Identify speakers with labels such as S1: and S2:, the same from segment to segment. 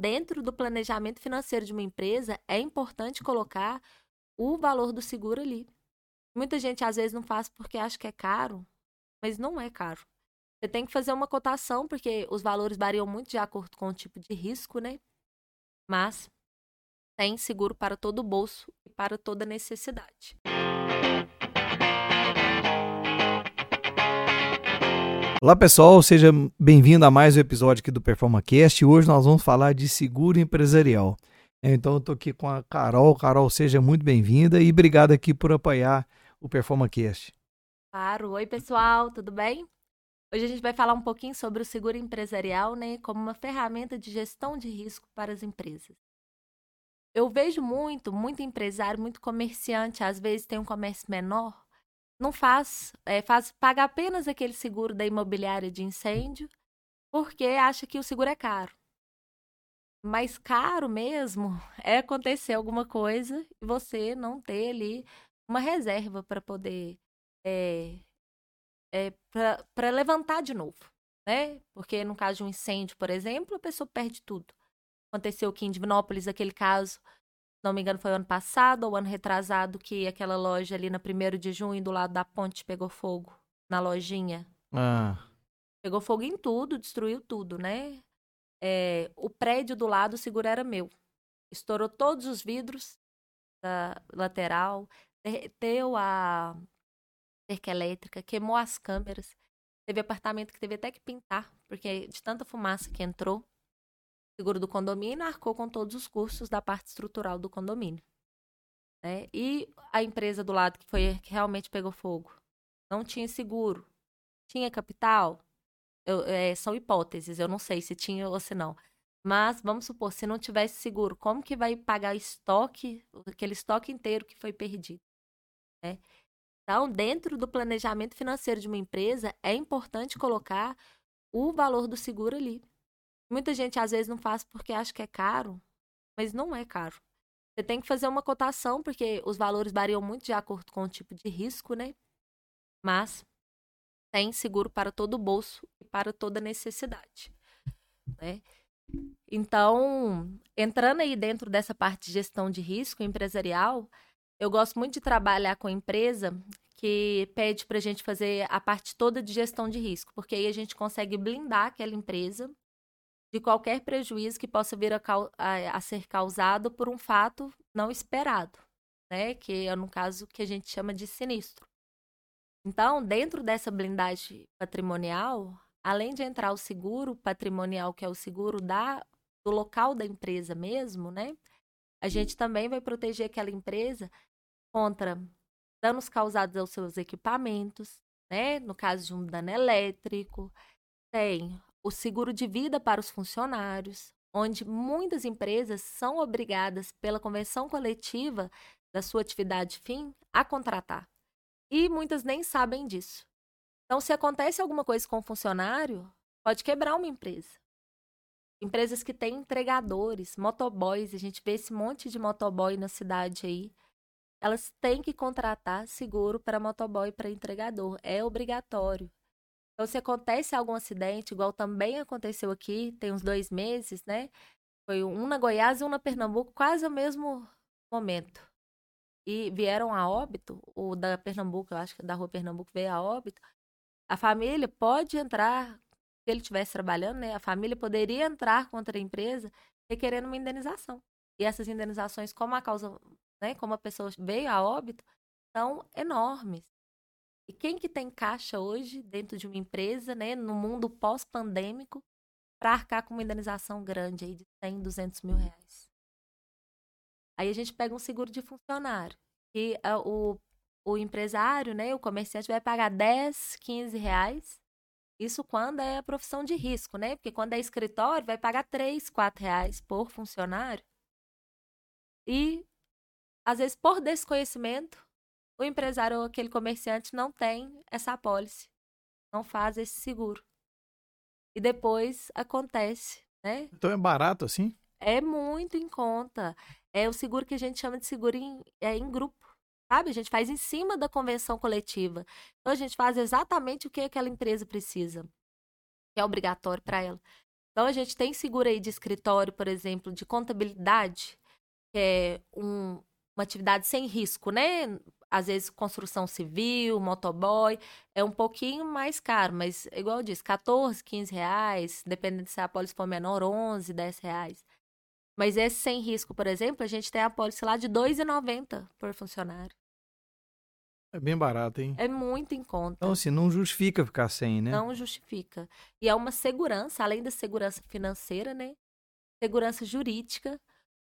S1: Dentro do planejamento financeiro de uma empresa, é importante colocar o valor do seguro ali. Muita gente às vezes não faz porque acha que é caro, mas não é caro. Você tem que fazer uma cotação, porque os valores variam muito de acordo com o tipo de risco, né? Mas tem seguro para todo bolso e para toda necessidade.
S2: Olá pessoal, seja bem-vindo a mais um episódio aqui do PerformaCast. Hoje nós vamos falar de seguro empresarial. Então eu estou aqui com a Carol. Carol, seja muito bem-vinda e obrigado aqui por apoiar o PerformaCast.
S1: Claro. Oi pessoal, tudo bem? Hoje a gente vai falar um pouquinho sobre o seguro empresarial, né, como uma ferramenta de gestão de risco para as empresas. Eu vejo muito, muito empresário, muito comerciante, às vezes tem um comércio menor, não faz, é, faz paga apenas aquele seguro da imobiliária de incêndio, porque acha que o seguro é caro. Mas caro mesmo é acontecer alguma coisa e você não ter ali uma reserva para poder é, é, para levantar de novo, né? Porque no caso de um incêndio, por exemplo, a pessoa perde tudo. Aconteceu aqui em Divinópolis aquele caso não me engano, foi o ano passado ou ano retrasado que aquela loja ali na 1 de junho, do lado da ponte, pegou fogo na lojinha.
S2: Ah.
S1: Pegou fogo em tudo, destruiu tudo, né? É, o prédio do lado, seguro era meu. Estourou todos os vidros da lateral, derreteu a cerca elétrica, queimou as câmeras. Teve apartamento que teve até que pintar, porque de tanta fumaça que entrou seguro do condomínio arcou com todos os custos da parte estrutural do condomínio. Né? E a empresa do lado que foi que realmente pegou fogo não tinha seguro, tinha capital. Eu, é, são hipóteses, eu não sei se tinha ou se não. Mas vamos supor, se não tivesse seguro, como que vai pagar estoque, aquele estoque inteiro que foi perdido? Né? Então, dentro do planejamento financeiro de uma empresa, é importante colocar o valor do seguro ali. Muita gente às vezes não faz porque acha que é caro, mas não é caro. Você tem que fazer uma cotação, porque os valores variam muito de acordo com o tipo de risco, né? Mas tem seguro para todo o bolso e para toda necessidade, né? Então, entrando aí dentro dessa parte de gestão de risco empresarial, eu gosto muito de trabalhar com empresa que pede para a gente fazer a parte toda de gestão de risco, porque aí a gente consegue blindar aquela empresa de qualquer prejuízo que possa vir a, a, a, ser causado por um fato não esperado, né? Que é no caso que a gente chama de sinistro. Então, dentro dessa blindagem patrimonial, além de entrar o seguro patrimonial, que é o seguro da, do local da empresa mesmo, né? A gente também vai proteger aquela empresa contra danos causados aos seus equipamentos, né? No caso de um dano elétrico, tem o seguro de vida para os funcionários, onde muitas empresas são obrigadas pela convenção coletiva da sua atividade fim a contratar. E muitas nem sabem disso. Então, se acontece alguma coisa com o funcionário, pode quebrar uma empresa. Empresas que têm entregadores, motoboys, a gente vê esse monte de motoboy na cidade aí. Elas têm que contratar seguro para motoboy e para entregador. É obrigatório. Então, se acontece algum acidente, igual também aconteceu aqui, tem uns dois meses, né? Foi um na Goiás e um na Pernambuco, quase ao mesmo momento. E vieram a óbito, o da Pernambuco, eu acho que da rua Pernambuco veio a óbito. A família pode entrar, se ele estivesse trabalhando, né? A família poderia entrar contra a empresa requerendo uma indenização. E essas indenizações, como a causa, né? Como a pessoa veio a óbito, são enormes. E quem que tem caixa hoje dentro de uma empresa, né, no mundo pós-pandêmico, para arcar com uma indenização grande aí de 100, 200 mil reais? Aí a gente pega um seguro de funcionário, que uh, o, o empresário, né, o comerciante vai pagar 10, 15 reais. Isso quando é a profissão de risco, né? Porque quando é escritório, vai pagar 3, 4 reais por funcionário. E, às vezes, por desconhecimento, o empresário ou aquele comerciante não tem essa apólice, não faz esse seguro. E depois acontece, né?
S2: Então é barato assim?
S1: É muito em conta. É o seguro que a gente chama de seguro em, é, em grupo. Sabe? A gente faz em cima da convenção coletiva. Então a gente faz exatamente o que aquela empresa precisa, que é obrigatório para ela. Então, a gente tem seguro aí de escritório, por exemplo, de contabilidade, que é um, uma atividade sem risco, né? Às vezes, construção civil, motoboy, é um pouquinho mais caro, mas, igual eu disse, 14, 15 reais, dependendo se a apólice for menor, 11, 10 reais. Mas esse sem risco, por exemplo, a gente tem a apólice lá de R$ 2,90 por funcionário.
S2: É bem barato, hein?
S1: É muito em conta.
S2: Então, assim, não justifica ficar sem, né?
S1: Não justifica. E é uma segurança, além da segurança financeira, né? Segurança jurídica.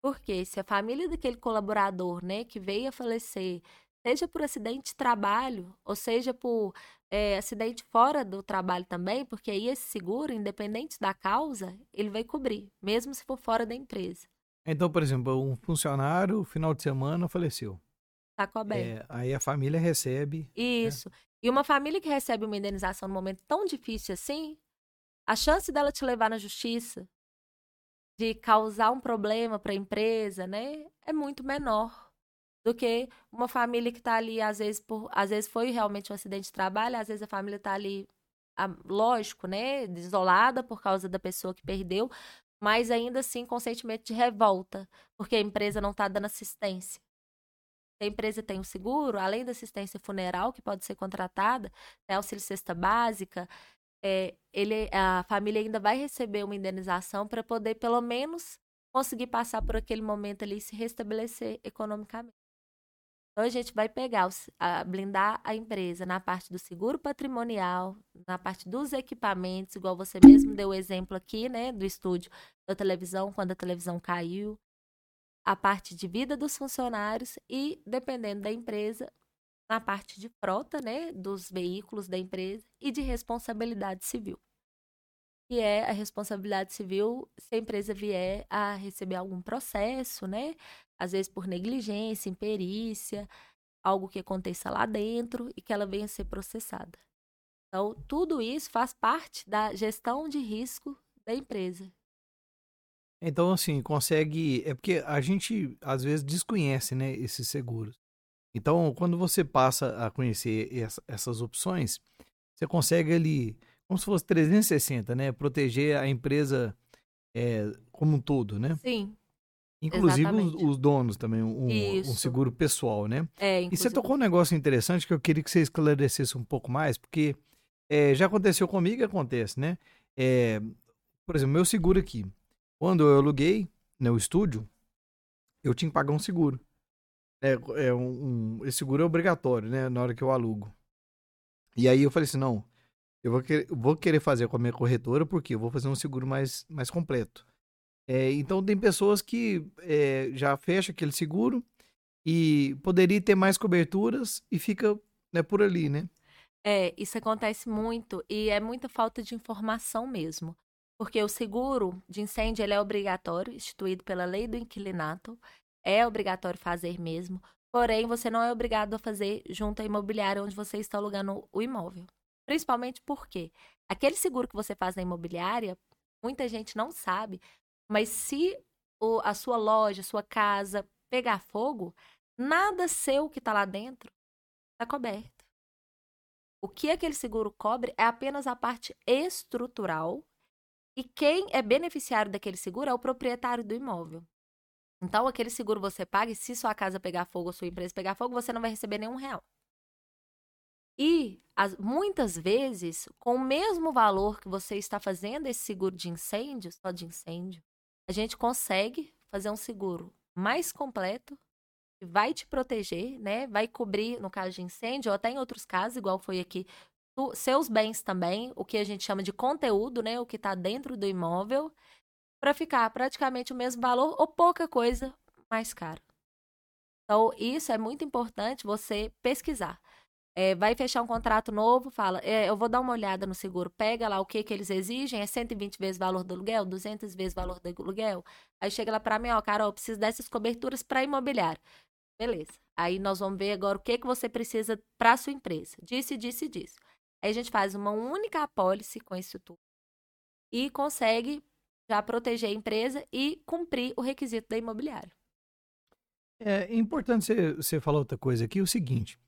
S1: Porque se a família daquele colaborador, né, que veio a falecer, seja por acidente de trabalho, ou seja por é, acidente fora do trabalho também, porque aí esse seguro, independente da causa, ele vai cobrir, mesmo se for fora da empresa.
S2: Então, por exemplo, um funcionário, final de semana, faleceu.
S1: Tá coberto.
S2: É, aí a família recebe. né?
S1: Isso. E uma família que recebe uma indenização num momento tão difícil assim, a chance dela te levar na justiça, de causar um problema para a empresa, né, é muito menor do que uma família que está ali, às vezes, por, às vezes foi realmente um acidente de trabalho, às vezes a família está ali, ah, lógico, né, isolada por causa da pessoa que perdeu, mas ainda assim com sentimento de revolta, porque a empresa não está dando assistência. A empresa tem o seguro, além da assistência funeral que pode ser contratada, né, auxílio cesta básica, é, ele, a família ainda vai receber uma indenização para poder, pelo menos, conseguir passar por aquele momento ali e se restabelecer economicamente. Então, a gente vai pegar, a- blindar a empresa na parte do seguro patrimonial, na parte dos equipamentos, igual você mesmo deu o exemplo aqui, né, do estúdio da televisão, quando a televisão caiu, a parte de vida dos funcionários e, dependendo da empresa, na parte de frota, né, dos veículos da empresa e de responsabilidade civil. Que é a responsabilidade civil se a empresa vier a receber algum processo, né? Às vezes por negligência, imperícia, algo que aconteça lá dentro e que ela venha a ser processada. Então, tudo isso faz parte da gestão de risco da empresa.
S2: Então, assim, consegue. É porque a gente, às vezes, desconhece, né, esses seguros. Então, quando você passa a conhecer essa- essas opções, você consegue ali, como se fosse 360, né? Proteger a empresa é, como um todo, né?
S1: Sim,
S2: Inclusive os, os donos também, um, um seguro pessoal, né?
S1: é,
S2: E você
S1: inclusive-
S2: tocou um negócio interessante que eu queria que você esclarecesse um pouco mais, porque é, já aconteceu comigo e acontece, né? É, por exemplo, meu seguro aqui. Quando eu aluguei né, o estúdio, eu tinha que pagar um seguro. É, é um, um- esse seguro é obrigatório, né? Na hora que eu alugo. E aí eu falei assim, não, eu vou querer, eu vou querer fazer com a minha corretora, porque eu vou fazer um seguro mais, mais completo. É, então tem pessoas que é, já fecham aquele seguro e poderia ter mais coberturas e fica né, por ali, né?
S1: É, isso acontece muito e é muita falta de informação mesmo. Porque o seguro de incêndio ele é obrigatório, instituído pela lei do inquilinato, é obrigatório fazer mesmo. Porém, você não é obrigado a fazer junto à imobiliária onde você está alugando o imóvel. Principalmente porque aquele seguro que você faz na imobiliária, muita gente não sabe, mas se o- a sua loja, sua casa pegar fogo, nada seu que está lá dentro está coberto. O que aquele seguro cobre é apenas a parte estrutural e quem é beneficiário daquele seguro é o proprietário do imóvel. Então, aquele seguro você paga e se sua casa pegar fogo ou sua empresa pegar fogo, você não vai receber nenhum real. E as- muitas vezes, com o mesmo valor que você está fazendo esse seguro de incêndio, só de incêndio, a gente consegue fazer um seguro mais completo que vai te proteger, né? Vai cobrir no caso de incêndio ou até em outros casos, igual foi aqui, tu- seus bens também, o que a gente chama de conteúdo, né? O que está dentro do imóvel, para ficar praticamente o mesmo valor ou pouca coisa mais caro. Então, isso é muito importante você pesquisar. É, vai fechar um contrato novo, fala, é, eu vou dar uma olhada no seguro, pega lá o que que eles exigem, é 120 vezes o valor do aluguel, 200 vezes o valor do aluguel. Aí chega lá para mim, ó, Carol, eu preciso dessas coberturas para imobiliário. Beleza. Aí nós vamos ver agora o que que você precisa para sua empresa. Disse, disse, disse. Aí a gente faz uma única apólice com isso tudo e consegue já proteger a empresa e cumprir o requisito da imobiliária.
S2: É importante você, você falar outra coisa aqui, o seguinte.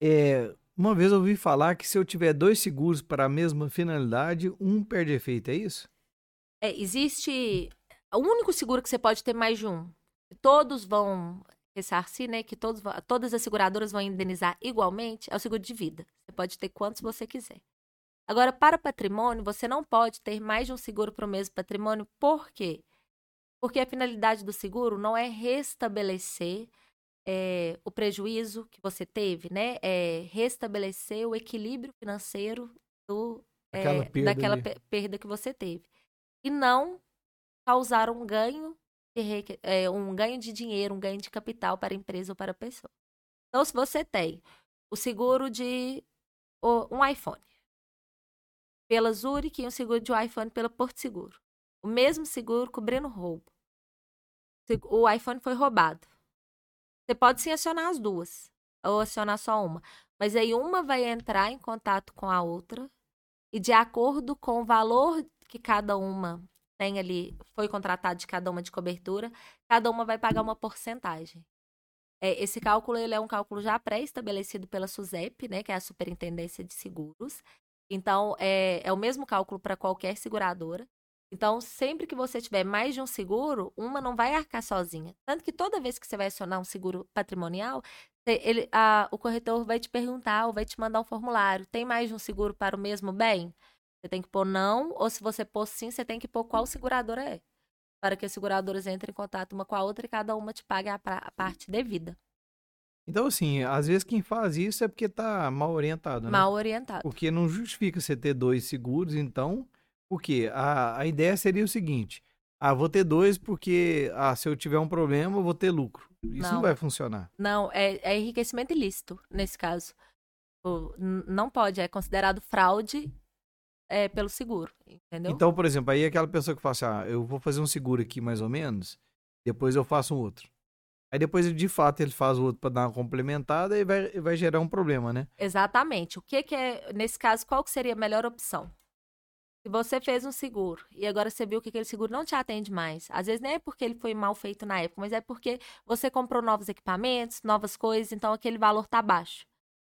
S2: É, uma vez eu ouvi falar que se eu tiver dois seguros para a mesma finalidade, um perde efeito, é isso?
S1: É, existe. O único seguro que você pode ter mais de um. Todos vão ressarcir, né? Que todos, todas as seguradoras vão indenizar igualmente, é o seguro de vida. Você pode ter quantos você quiser. Agora, para patrimônio, você não pode ter mais de um seguro para o mesmo patrimônio. Por quê? Porque a finalidade do seguro não é restabelecer é, o prejuízo que você teve, né? É restabelecer o equilíbrio financeiro do, é, perda daquela perda que você teve. E não causar um ganho, de, é, um ganho de dinheiro, um ganho de capital para a empresa ou para a pessoa. Então, se você tem o seguro de um iPhone pela Zurich e um seguro de um iPhone pela Porto Seguro. O mesmo seguro cobrindo roubo. O iPhone foi roubado. Você pode sim acionar as duas, ou acionar só uma. Mas aí uma vai entrar em contato com a outra, e de acordo com o valor que cada uma tem ali, foi contratado de cada uma de cobertura, cada uma vai pagar uma porcentagem. É, esse cálculo ele é um cálculo já pré-estabelecido pela SUSEP, né, que é a Superintendência de Seguros. Então, é, é o mesmo cálculo para qualquer seguradora. Então, sempre que você tiver mais de um seguro, uma não vai arcar sozinha. Tanto que toda vez que você vai acionar um seguro patrimonial, ele, a, o corretor vai te perguntar ou vai te mandar um formulário. Tem mais de um seguro para o mesmo bem? Você tem que pôr não, ou se você pôr sim, você tem que pôr qual seguradora é. Para que as seguradoras entrem em contato uma com a outra e cada uma te pague a, a parte devida.
S2: Então, assim, às vezes quem faz isso é porque tá mal orientado, né?
S1: Mal orientado.
S2: Porque não justifica você ter dois seguros, então porque a, a ideia seria o seguinte: ah, vou ter dois porque ah, se eu tiver um problema, eu vou ter lucro. Isso não, não vai funcionar.
S1: Não, é, é, enriquecimento ilícito nesse caso. Não pode, é considerado fraude é, pelo seguro, entendeu?
S2: Então, por exemplo, aí aquela pessoa que fala assim, ah, eu vou fazer um seguro aqui mais ou menos, depois eu faço um outro. Aí depois, de fato, ele faz o outro para dar uma complementada e vai, vai gerar um problema, né?
S1: Exatamente. O que, que é, nesse caso, qual que seria a melhor opção? Você fez um seguro e agora você viu que aquele seguro não te atende mais, às vezes nem é porque ele foi mal feito na época, mas é porque você comprou novos equipamentos, novas coisas, então aquele valor está baixo.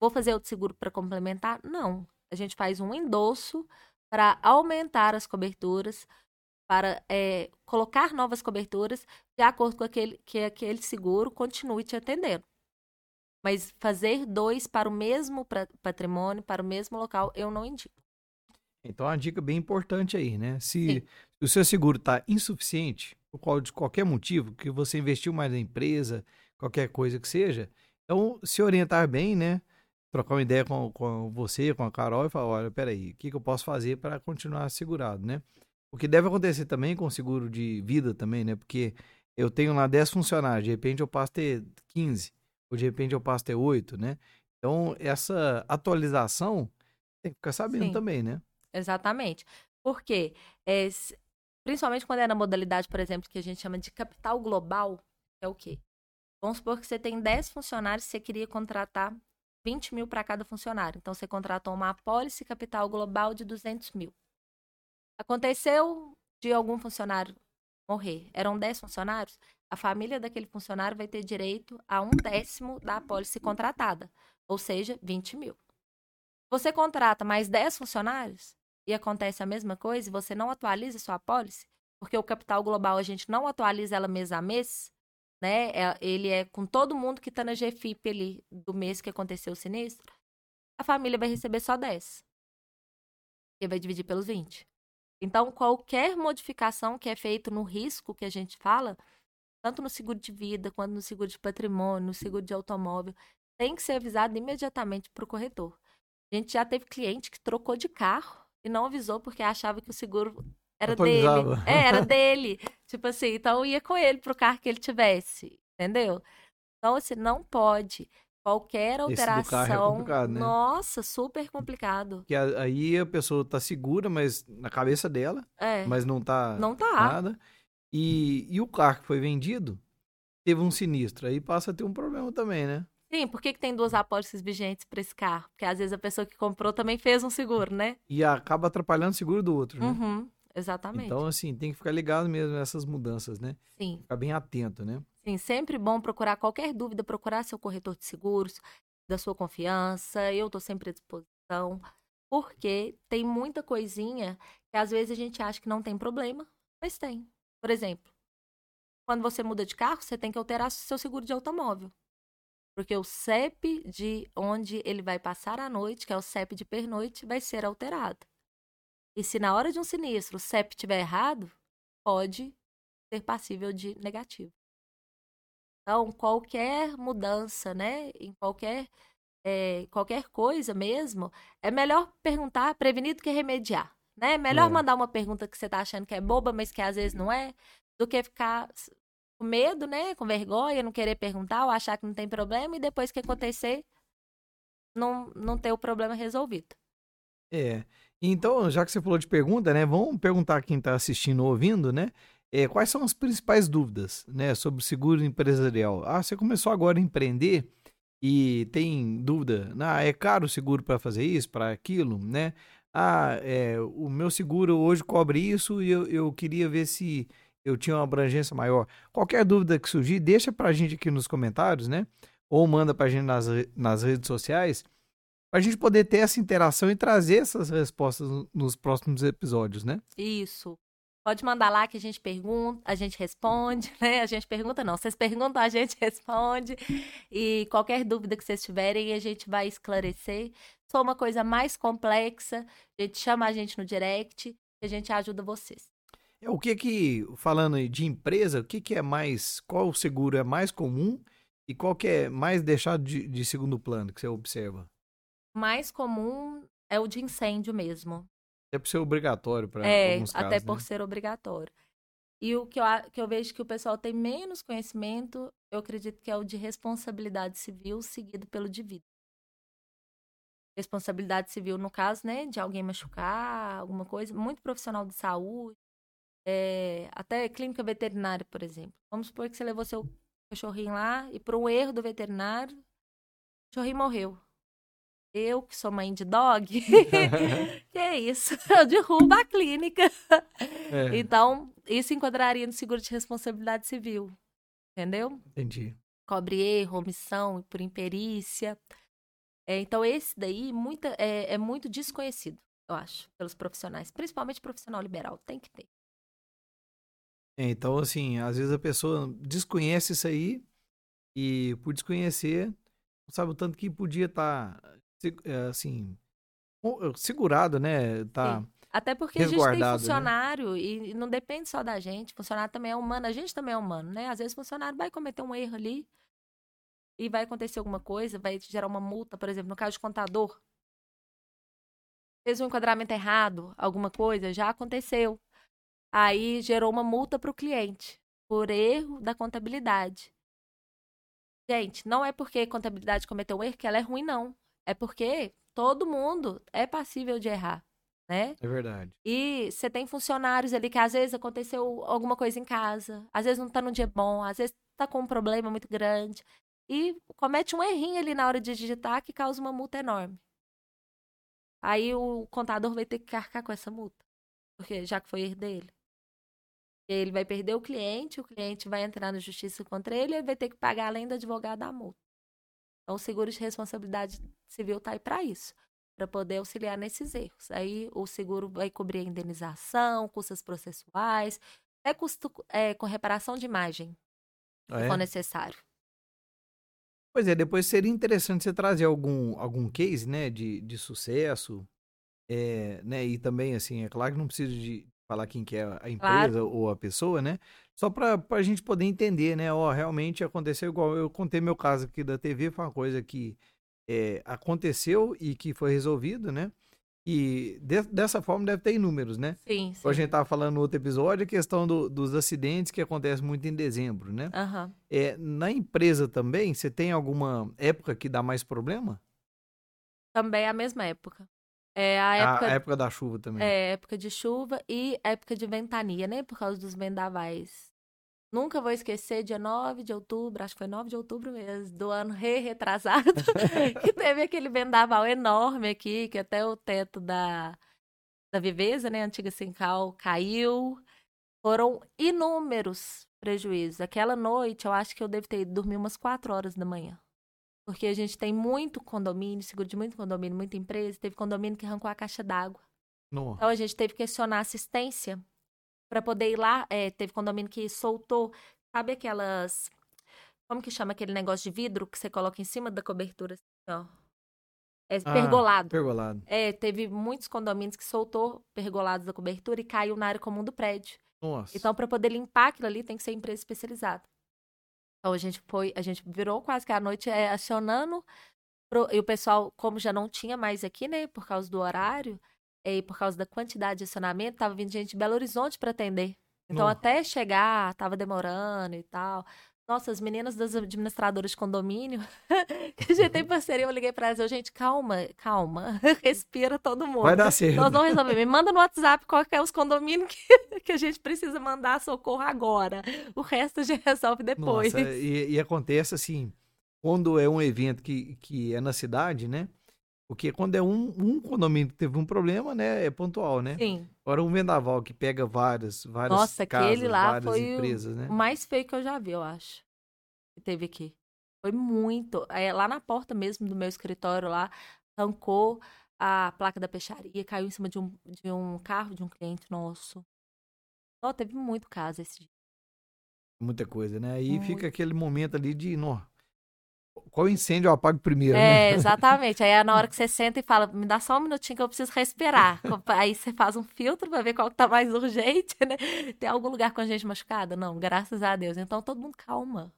S1: Vou fazer outro seguro para complementar? Não. A gente faz um endosso para aumentar as coberturas, para é, colocar novas coberturas de acordo com aquele que aquele seguro continue te atendendo. Mas fazer dois para o mesmo patrimônio, para o mesmo local, eu não indico.
S2: Então, é uma dica bem importante aí, né? Se, se o seu seguro está insuficiente, por qual, de qualquer motivo, que você investiu mais na empresa, qualquer coisa que seja, então se orientar bem, né? Trocar uma ideia com, com você, com a Carol e falar: olha, peraí, o que, que eu posso fazer para continuar segurado, né? O que deve acontecer também com o seguro de vida também, né? Porque eu tenho lá 10 funcionários, de repente eu passo a ter 15, ou de repente eu passo a ter 8, né? Então, essa atualização tem que ficar sabendo Sim. também, né?
S1: Exatamente. Porque, é, principalmente quando é na modalidade, por exemplo, que a gente chama de capital global, é o quê? Vamos supor que você tem 10 funcionários e você queria contratar 20 mil para cada funcionário. Então, você contratou uma apólice capital global de 200 mil. Aconteceu de algum funcionário morrer. Eram 10 funcionários. A família daquele funcionário vai ter direito a um décimo da apólice contratada, ou seja, 20 mil. Você contrata mais 10 funcionários, e acontece a mesma coisa e você não atualiza sua apólice, porque o capital global a gente não atualiza ela mês a mês, né? É, ele é com todo mundo que está na GFIP ali do mês que aconteceu o sinistro, a família vai receber só 10. E vai dividir pelos 20. Então, qualquer modificação que é feita no risco que a gente fala, tanto no seguro de vida, quanto no seguro de patrimônio, no seguro de automóvel, tem que ser avisado imediatamente para o corretor. A gente já teve cliente que trocou de carro e não avisou porque achava que o seguro era dele. É, era dele. tipo assim, então ia com ele pro carro que ele tivesse, entendeu? Então, assim, não pode. Qualquer alteração. É né? Nossa, super complicado.
S2: Que aí a pessoa tá segura, mas na cabeça dela, é. mas não tá,
S1: não tá
S2: nada. E, e o carro que foi vendido teve um sinistro. Aí passa a ter um problema também, né?
S1: Sim, por que, que tem duas apólices vigentes para esse carro? Porque às vezes a pessoa que comprou também fez um seguro, né?
S2: E acaba atrapalhando o seguro do outro, né?
S1: Uhum, exatamente.
S2: Então, assim, tem que ficar ligado mesmo nessas mudanças, né?
S1: Sim.
S2: Ficar bem atento, né?
S1: Sim, sempre bom procurar qualquer dúvida, procurar seu corretor de seguros, da sua confiança. Eu estou sempre à disposição, porque tem muita coisinha Porque às vezes a gente acha que não tem problema, mas tem. Por exemplo, quando você muda de carro, você tem que alterar seu seguro de automóvel. Porque o CEP de onde ele vai passar a noite, que é o CEP de pernoite, vai ser alterado. E se na hora de um sinistro o CEP estiver errado, pode ser passível de negativo. Então, qualquer mudança, né, em qualquer, é, qualquer coisa mesmo, é melhor perguntar, prevenir do que remediar. Né? É melhor é. mandar uma pergunta que você está achando que é boba, mas que às vezes não é, do que ficar com medo, né? Com vergonha, não querer perguntar ou achar que não tem problema e depois que acontecer, não, não ter o problema resolvido.
S2: É. Então, já que você falou de pergunta, né? Vamos perguntar quem está assistindo ou ouvindo, né? É, quais são as principais dúvidas, né, sobre seguro empresarial? Ah, você começou agora a empreender e tem dúvida, ah, é caro o seguro para fazer isso, para aquilo, né? Ah, é, o meu seguro hoje cobre isso e eu, eu queria ver se eu tinha uma abrangência maior. Qualquer dúvida que surgir, deixa para a gente aqui nos comentários, né? Ou manda para a gente nas, nas redes sociais, para a gente poder ter essa interação e trazer essas respostas nos próximos episódios, né?
S1: Isso. Pode mandar lá que a gente pergunta, a gente responde, né? A gente pergunta não, vocês perguntam, a gente responde. E qualquer dúvida que vocês tiverem, a gente vai esclarecer. For uma coisa mais complexa, a gente chama a gente no direct e a gente ajuda vocês.
S2: É, o que que, falando de empresa, o que que é mais, qual seguro é mais comum e qual que é mais deixado de, de segundo plano que você observa?
S1: Mais comum é o de incêndio mesmo.
S2: É por ser obrigatório para
S1: é,
S2: alguns casos,
S1: até por né? ser obrigatório. E o que eu, que eu vejo que o pessoal tem menos conhecimento, eu acredito que é o de responsabilidade civil seguido pelo de vida. Responsabilidade civil, no caso, né, de alguém machucar, alguma coisa, muito profissional de saúde, é, até clínica veterinária, por exemplo. Vamos supor que você levou seu cachorrinho lá e por um erro do veterinário, o cachorrinho morreu. Eu, que sou mãe de dog, que é isso? Eu derrubo a clínica. É. Então, isso enquadraria no seguro de responsabilidade civil. Entendeu?
S2: Entendi.
S1: Cobre erro, omissão por imperícia. É, então, esse daí muita, é, é muito desconhecido, eu acho, pelos profissionais. Principalmente profissional liberal. Tem que ter.
S2: É, então, assim, às vezes a pessoa desconhece isso aí e, por desconhecer, não sabe o tanto que podia estar tá é, assim, segurado, né? Tá Sim.
S1: Até porque a gente tem
S2: né?
S1: funcionário né? e não depende só da gente. Funcionário também é humano, a gente também é humano, né? Às vezes o funcionário vai cometer um erro ali e vai acontecer alguma coisa, vai gerar uma multa, por exemplo, no caso de contador. Fez um enquadramento errado, alguma coisa, já aconteceu. Aí gerou uma multa para o cliente por erro da contabilidade. Gente, não é porque a contabilidade cometeu um erro que ela é ruim, não. É porque todo mundo é passível de errar, né?
S2: É verdade.
S1: E você tem funcionários ali que às vezes aconteceu alguma coisa em casa, às vezes não tá num dia bom, às vezes tá com um problema muito grande e comete um errinho ali na hora de digitar que causa uma multa enorme. Aí o contador vai ter que carcar com essa multa, porque já que foi erro dele. Ele vai perder o cliente, o cliente vai entrar na justiça contra ele e vai ter que pagar além do advogado a multa. Então, o seguro de responsabilidade civil está aí para isso, para poder auxiliar nesses erros. Aí, o seguro vai cobrir a indenização, custas processuais, é custo é, com reparação de imagem, ah, se é? for necessário.
S2: Pois é, depois seria interessante você trazer algum, algum case, né, de, de sucesso, é, né, e também, assim, é claro que não precisa de falar quem que é a empresa claro. ou a pessoa, né? Só para a gente poder entender, né? Ó, realmente aconteceu igual eu contei meu caso aqui da TV, foi uma coisa que é, aconteceu e que foi resolvido, né? E de, dessa forma deve ter inúmeros, né?
S1: Sim, sim.
S2: a gente estava falando no outro episódio, a questão do, dos acidentes que acontecem muito em dezembro, né?
S1: Uhum.
S2: É, na empresa também, você tem alguma época que dá mais problema?
S1: Também é a mesma época. É a época,
S2: a época da chuva também.
S1: É, época de chuva e época de ventania, né? Por causa dos vendavais. Nunca vou esquecer, dia 9 de outubro, acho que foi 9 de outubro mesmo, do ano re retrasado, que teve aquele vendaval enorme aqui, que até o teto da, da Viveza, né, antiga Sincal, caiu. Foram inúmeros prejuízos. Aquela noite, eu acho que eu devo ter ido dormir umas 4 horas da manhã. Porque a gente tem muito condomínio, seguro de muito condomínio, muita empresa. Teve condomínio que arrancou a caixa d'água. Então a gente teve que acionar assistência para poder ir lá. É, teve condomínio que soltou, sabe aquelas. Como que chama aquele negócio de vidro que você coloca em cima da cobertura? Assim, ó. É
S2: Ah,
S1: pergolado.
S2: Pergolado.
S1: É, teve muitos condomínios que soltou pergolados da cobertura e caiu na área comum do prédio.
S2: Nossa.
S1: Então, para poder limpar aquilo ali, tem que ser empresa especializada. Então, a gente foi, a gente virou quase que a noite é, acionando. pro- e o pessoal, como já não tinha mais aqui, né, por causa do horário, é, e por causa da quantidade de acionamento, tava vindo gente de Belo Horizonte para atender. Então,
S2: Nó.
S1: até chegar, tava demorando e tal. Nossa, as meninas das administradoras de condomínio, que a gente tem parceria, eu liguei para elas, eu, gente, calma, calma, respira todo mundo.
S2: Vai dar certo.
S1: Nós vamos resolver. Me manda no WhatsApp qual é os condomínios que, que a gente precisa mandar socorro agora. O resto a gente resolve depois.
S2: Nossa, e, e acontece assim, quando é um evento que, que é na cidade, né? Porque quando é um, um condomínio que teve um problema, né? É pontual, né?
S1: Sim.
S2: Agora um vendaval que pega várias, várias
S1: Nossa,
S2: casas,
S1: aquele lá
S2: várias
S1: foi o-
S2: empresas, né?
S1: O mais feio que eu já vi, eu acho. Que teve aqui. Foi muito. É, lá na porta mesmo do meu escritório lá, arrancou a placa da peixaria, caiu em cima de um, de um carro de um cliente nosso. Teve muito caso esse dia.
S2: Muita coisa, né? Aí
S1: Muito.
S2: fica aquele momento ali de, nó, qual incêndio eu apago primeiro,
S1: É,
S2: né?
S1: exatamente. Aí é na hora que você senta e fala, me dá só um minutinho que eu preciso respirar. Aí você faz um filtro pra ver qual que tá mais urgente, né? Tem algum lugar com a gente machucada? Não, graças a Deus. Então todo mundo calma.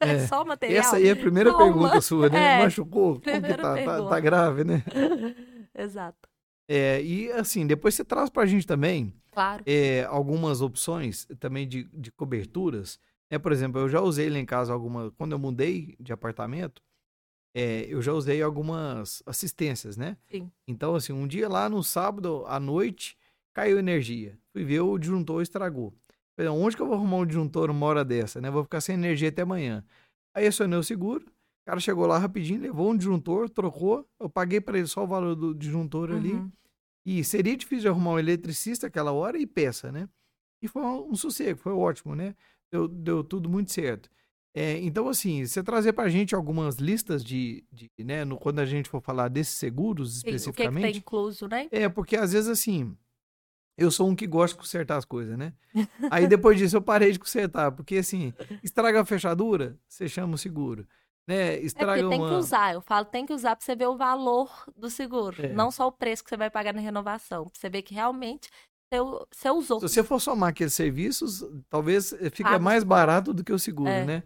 S1: É,
S2: É.
S1: só o material.
S2: Essa aí é a primeira
S1: Calma.
S2: pergunta sua, né?
S1: É,
S2: Machucou? Como que tá? Tá, tá grave, né?
S1: Exato.
S2: É, e assim, depois você traz pra gente também
S1: Claro.
S2: é, algumas opções também de, de coberturas. Né? por exemplo, eu já usei lá em casa alguma. Quando eu mudei de apartamento, é, eu já usei algumas assistências, né?
S1: Sim.
S2: Então, assim, um dia lá no sábado à noite caiu energia. Fui ver, o disjuntor estragou. Falei, onde que eu vou arrumar um disjuntor uma hora dessa, né? Vou ficar sem energia até amanhã. Aí acionei o seguro, o cara chegou lá rapidinho, levou um disjuntor, trocou, eu paguei para ele só o valor do disjuntor ali.
S1: Uhum.
S2: E seria difícil de arrumar um eletricista aquela hora e peça, né? E foi um, um sossego, foi ótimo, né? Deu, deu tudo muito certo. É, então, assim, você trazer pra gente algumas listas de, de né, no- quando a gente for falar desses seguros
S1: Sim, o que, que
S2: especificamente.
S1: tem incluso, né?
S2: É, porque às vezes, assim, eu sou um que gosta de consertar as coisas, né? Aí depois disso eu parei de consertar, porque assim, estraga a fechadura, você chama o seguro, né?
S1: É
S2: Estraga
S1: porque tem que usar. Eu falo, tem que usar pra você ver o valor do seguro.
S2: É.
S1: Não só o preço que você vai pagar na renovação. Pra você ver que realmente você, usou.
S2: Se você for somar aqueles serviços, talvez eh, fique
S1: Paga.
S2: mais barato do que o seguro,
S1: É.
S2: né?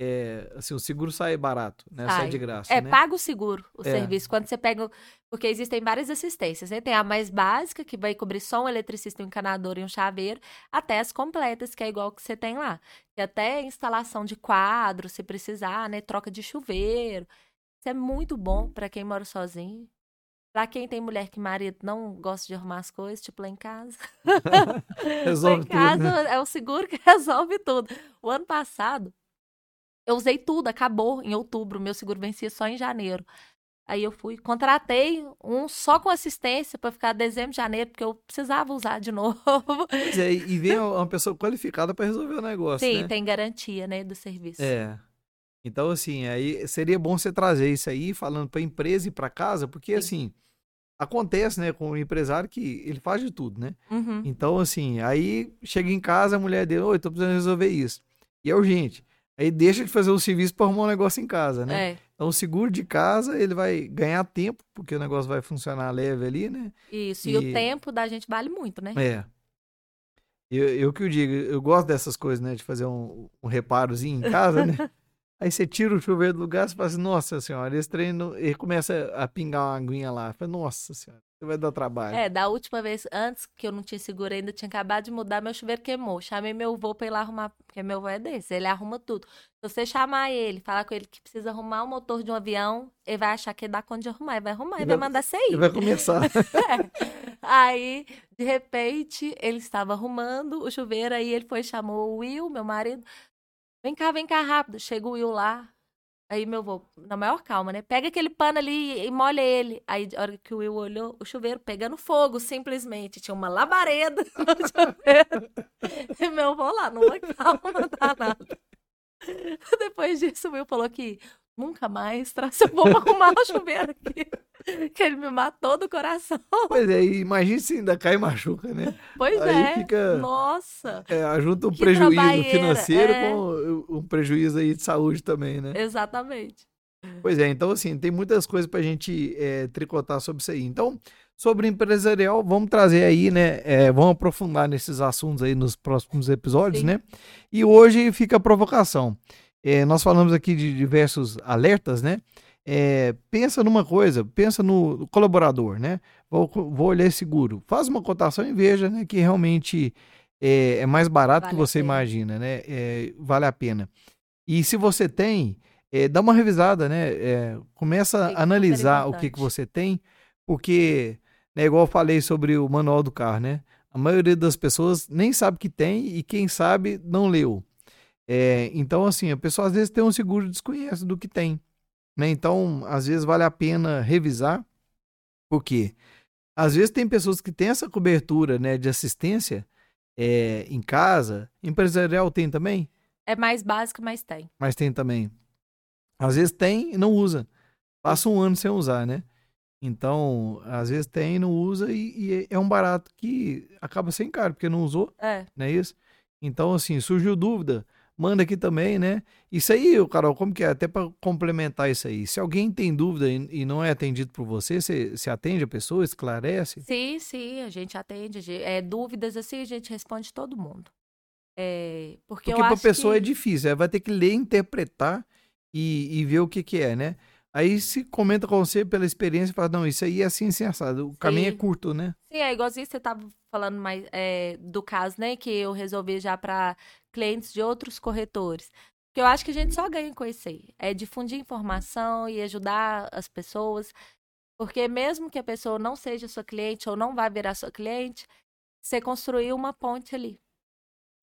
S2: É, assim, o seguro sai barato, né? Sai,
S1: Sai.
S2: de graça,
S1: É,
S2: né?
S1: paga o seguro, o
S2: É.
S1: serviço. Quando você pega. Porque existem várias assistências, né? Tem a mais básica, que vai cobrir só um eletricista, um encanador e um chaveiro, até as completas, que é igual que você tem lá. E até instalação de quadro, se precisar, né? Troca de chuveiro. Isso é muito bom pra quem mora sozinho. Pra quem tem mulher que marido não gosta de arrumar as coisas, tipo lá em casa.
S2: Resolve
S1: lá em
S2: tudo,
S1: casa
S2: né?
S1: é o seguro que resolve tudo. O ano passado, eu usei tudo, acabou em outubro. Meu seguro vencia só em janeiro. Aí eu fui, contratei um só com assistência para ficar dezembro, janeiro, porque eu precisava usar de novo.
S2: Pois é, e vem uma pessoa qualificada para resolver o negócio,
S1: Sim,
S2: né?
S1: tem garantia, né, do serviço.
S2: É. Então, assim, aí seria bom você trazer isso aí, falando para empresa e para casa, porque,
S1: Sim.
S2: assim, acontece, né, com o empresário que ele faz de tudo, né?
S1: Uhum.
S2: Então, assim, aí chega em casa, a mulher dele, oi, tô precisando resolver isso. E é urgente. Aí deixa de fazer o serviço para arrumar um negócio em casa, né?
S1: É,
S2: Então, o seguro de casa, ele vai ganhar tempo, porque o negócio vai funcionar leve ali, né?
S1: isso. E...
S2: E-
S1: o tempo da gente vale muito, né?
S2: É. Eu, eu que eu digo, eu gosto dessas coisas, né? De fazer um, um reparozinho em casa, né? Aí você tira o chuveiro do lugar e fala assim, nossa senhora, esse treino, ele começa a pingar uma aguinha lá. Fala, nossa senhora, você vai dar trabalho.
S1: É, da última vez, antes que eu não tinha seguro ainda, tinha acabado de mudar, meu chuveiro queimou. Chamei meu avô pra ir lá arrumar, porque meu avô é desse, ele arruma tudo. Se você chamar ele, falar com ele que precisa arrumar o motor de um avião, ele vai achar que dá conta de arrumar, ele vai arrumar, ele
S2: Ele
S1: vai mandar você
S2: Ele vai começar.
S1: Aí, de repente, ele estava arrumando o chuveiro, aí ele foi, chamou o Will, meu marido. Vem cá, vem cá, rápido. Chega o Will lá. Aí meu avô, na maior calma, né? Pega aquele pano ali e molha ele. Aí, a hora que o Will olhou, o chuveiro pegando fogo, simplesmente. Tinha uma labareda no chuveiro. E meu avô lá, numa calma danada. Depois disso, o Will falou que nunca mais traz seu avô pra arrumar o chuveiro aqui. que ele me matou do coração.
S2: Pois é, imagina se ainda cai e machuca, né?
S1: Pois
S2: Aí
S1: é.
S2: fica-
S1: Nossa.
S2: É, junta um
S1: Que
S2: prejuízo financeiro
S1: é.
S2: com um prejuízo aí de saúde também, né?
S1: Exatamente.
S2: Pois é, então assim, tem muitas coisas pra gente é, tricotar sobre isso aí. Então, sobre empresarial, vamos trazer aí, né? é, vamos aprofundar nesses assuntos aí nos próximos episódios,
S1: Sim.
S2: né? E hoje fica a provocação. É, nós falamos aqui de diversos alertas, né? É, pensa numa coisa, pensa no colaborador, né? Vou, vou olhar seguro. Faz uma cotação e veja, né? Que realmente é, é mais barato
S1: Vale
S2: que você imagina, né? É, vale a pena. E se você tem, é, dá uma revisada, né? É, começa a analisar o que, que você tem, porque, né, igual eu falei sobre o manual do carro, né? A maioria das pessoas nem sabe que tem e quem sabe não leu. É, então, assim, a pessoa às vezes tem um seguro e desconhece do que tem. Né? Então, às vezes vale a pena revisar, porque às vezes tem pessoas que têm essa cobertura né, de assistência é, em casa, empresarial tem também,
S1: É mais básico, mas tem.
S2: mas tem também. Às vezes tem e não usa. Passa um ano sem usar, né? Então, às vezes tem e não usa e, e é um barato que acaba sendo caro, porque não usou,
S1: É.
S2: não é isso? Então, assim, surgiu dúvida, manda aqui também, né? Isso aí, Carol, como que é? Até para complementar isso aí. Se alguém tem dúvida e, não é atendido por você, você, você atende a pessoa, esclarece?
S1: Sim, sim, a gente atende. É, dúvidas assim, a gente responde todo mundo. É, porque
S2: para a pessoa
S1: que...
S2: é difícil, ela vai ter que ler, interpretar e, e ver o que que é, né? Aí se comenta com você pela experiência e fala, não, isso aí é assim, assim, assado. O caminho é
S1: Sim.
S2: curto, né?
S1: Sim, é igualzinho você estava falando mais é, do caso, né? Que eu resolvi já para clientes de outros corretores. Que eu acho que a gente só ganha com isso aí. É difundir informação e ajudar as pessoas. Porque mesmo que a pessoa não seja sua cliente ou não vai virar sua cliente, você construiu uma ponte ali.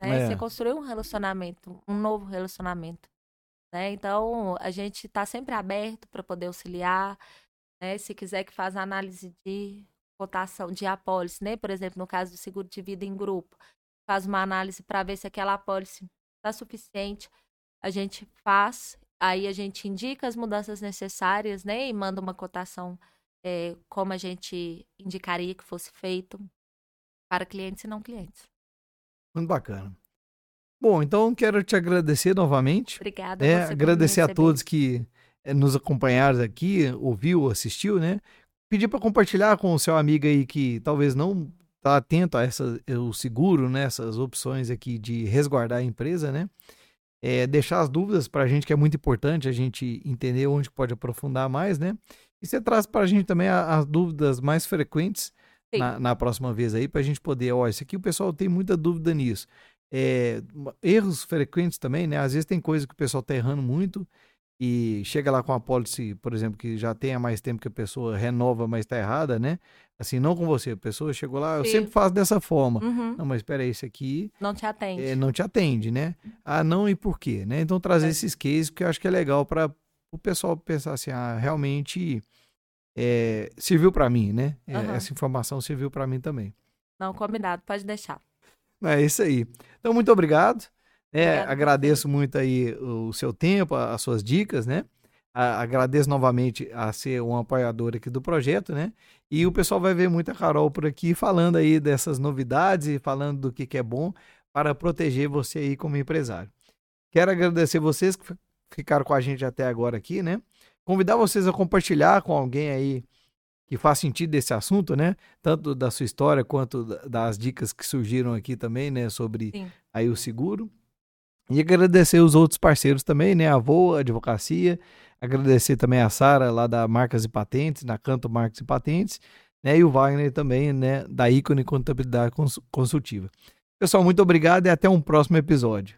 S1: né?
S2: É.
S1: Você construiu um relacionamento, um novo relacionamento. Né? Então, a gente está sempre aberto para poder auxiliar. Né? Se quiser que faça análise de cotação de apólice, né? Por exemplo, no caso do seguro de vida em grupo, faz uma análise para ver se aquela apólice está suficiente. A gente faz, aí a gente indica as mudanças necessárias, né? E manda uma cotação eh, como a gente indicaria que fosse feito para clientes e não clientes.
S2: Muito bacana. Bom, então quero te agradecer novamente.
S1: Obrigada.
S2: É, agradecer a todos que eh, nos acompanharam aqui, ouviu, assistiu, né? Pedir para compartilhar com o seu amigo aí que talvez não está atento a essa, o seguro, né? Essas opções aqui de resguardar a empresa, né? É, deixar as dúvidas para a gente, que é muito importante a gente entender onde pode aprofundar mais, né? E você traz para a gente também as dúvidas mais frequentes na, na próxima vez aí, para a gente poder, ó, isso aqui o pessoal tem muita dúvida nisso. É, erros frequentes também, né? Às vezes tem coisa que o pessoal tá errando muito e chega lá com a policy, por exemplo, que já tem há mais tempo que a pessoa renova, mas tá errada, né? Assim, não com você, a pessoa chegou lá, eu
S1: Sim.
S2: sempre faço dessa forma.
S1: Uhum,
S2: Não, mas espera aí, esse aqui
S1: Não te atende.
S2: é, não te atende, né? Ah, não e por quê, né? Então trazer
S1: É.
S2: esses cases, porque eu acho que é legal para o pessoal pensar assim, ah, realmente é, serviu para mim, né?
S1: Aham.
S2: Essa informação serviu para mim também.
S1: Não, combinado, pode deixar.
S2: É isso aí. Então, muito obrigado.
S1: a
S2: agradeço muito aí o seu tempo, as suas dicas, né? Agradeço novamente a ser um apoiador aqui do projeto, né? E o pessoal vai ver muita Carol por aqui falando aí dessas novidades e falando do que, que é bom para proteger você aí como empresário. Quero agradecer vocês que fi- ficaram com a gente até agora aqui, né? Convidar vocês a compartilhar com alguém aí que faz sentido desse assunto, né? Tanto da sua história quanto da- das dicas que surgiram aqui também, né? Sobre
S1: Sim.
S2: aí o seguro. E agradecer os outros parceiros também, né? A Voa Advocacia, agradecer também a Sara lá da Marcas e Patentes, na Canto Marcas e Patentes, né? E o Wagner também, né? Da Ícone Contabilidade Cons- Consultiva. Pessoal, muito obrigado e até um próximo episódio.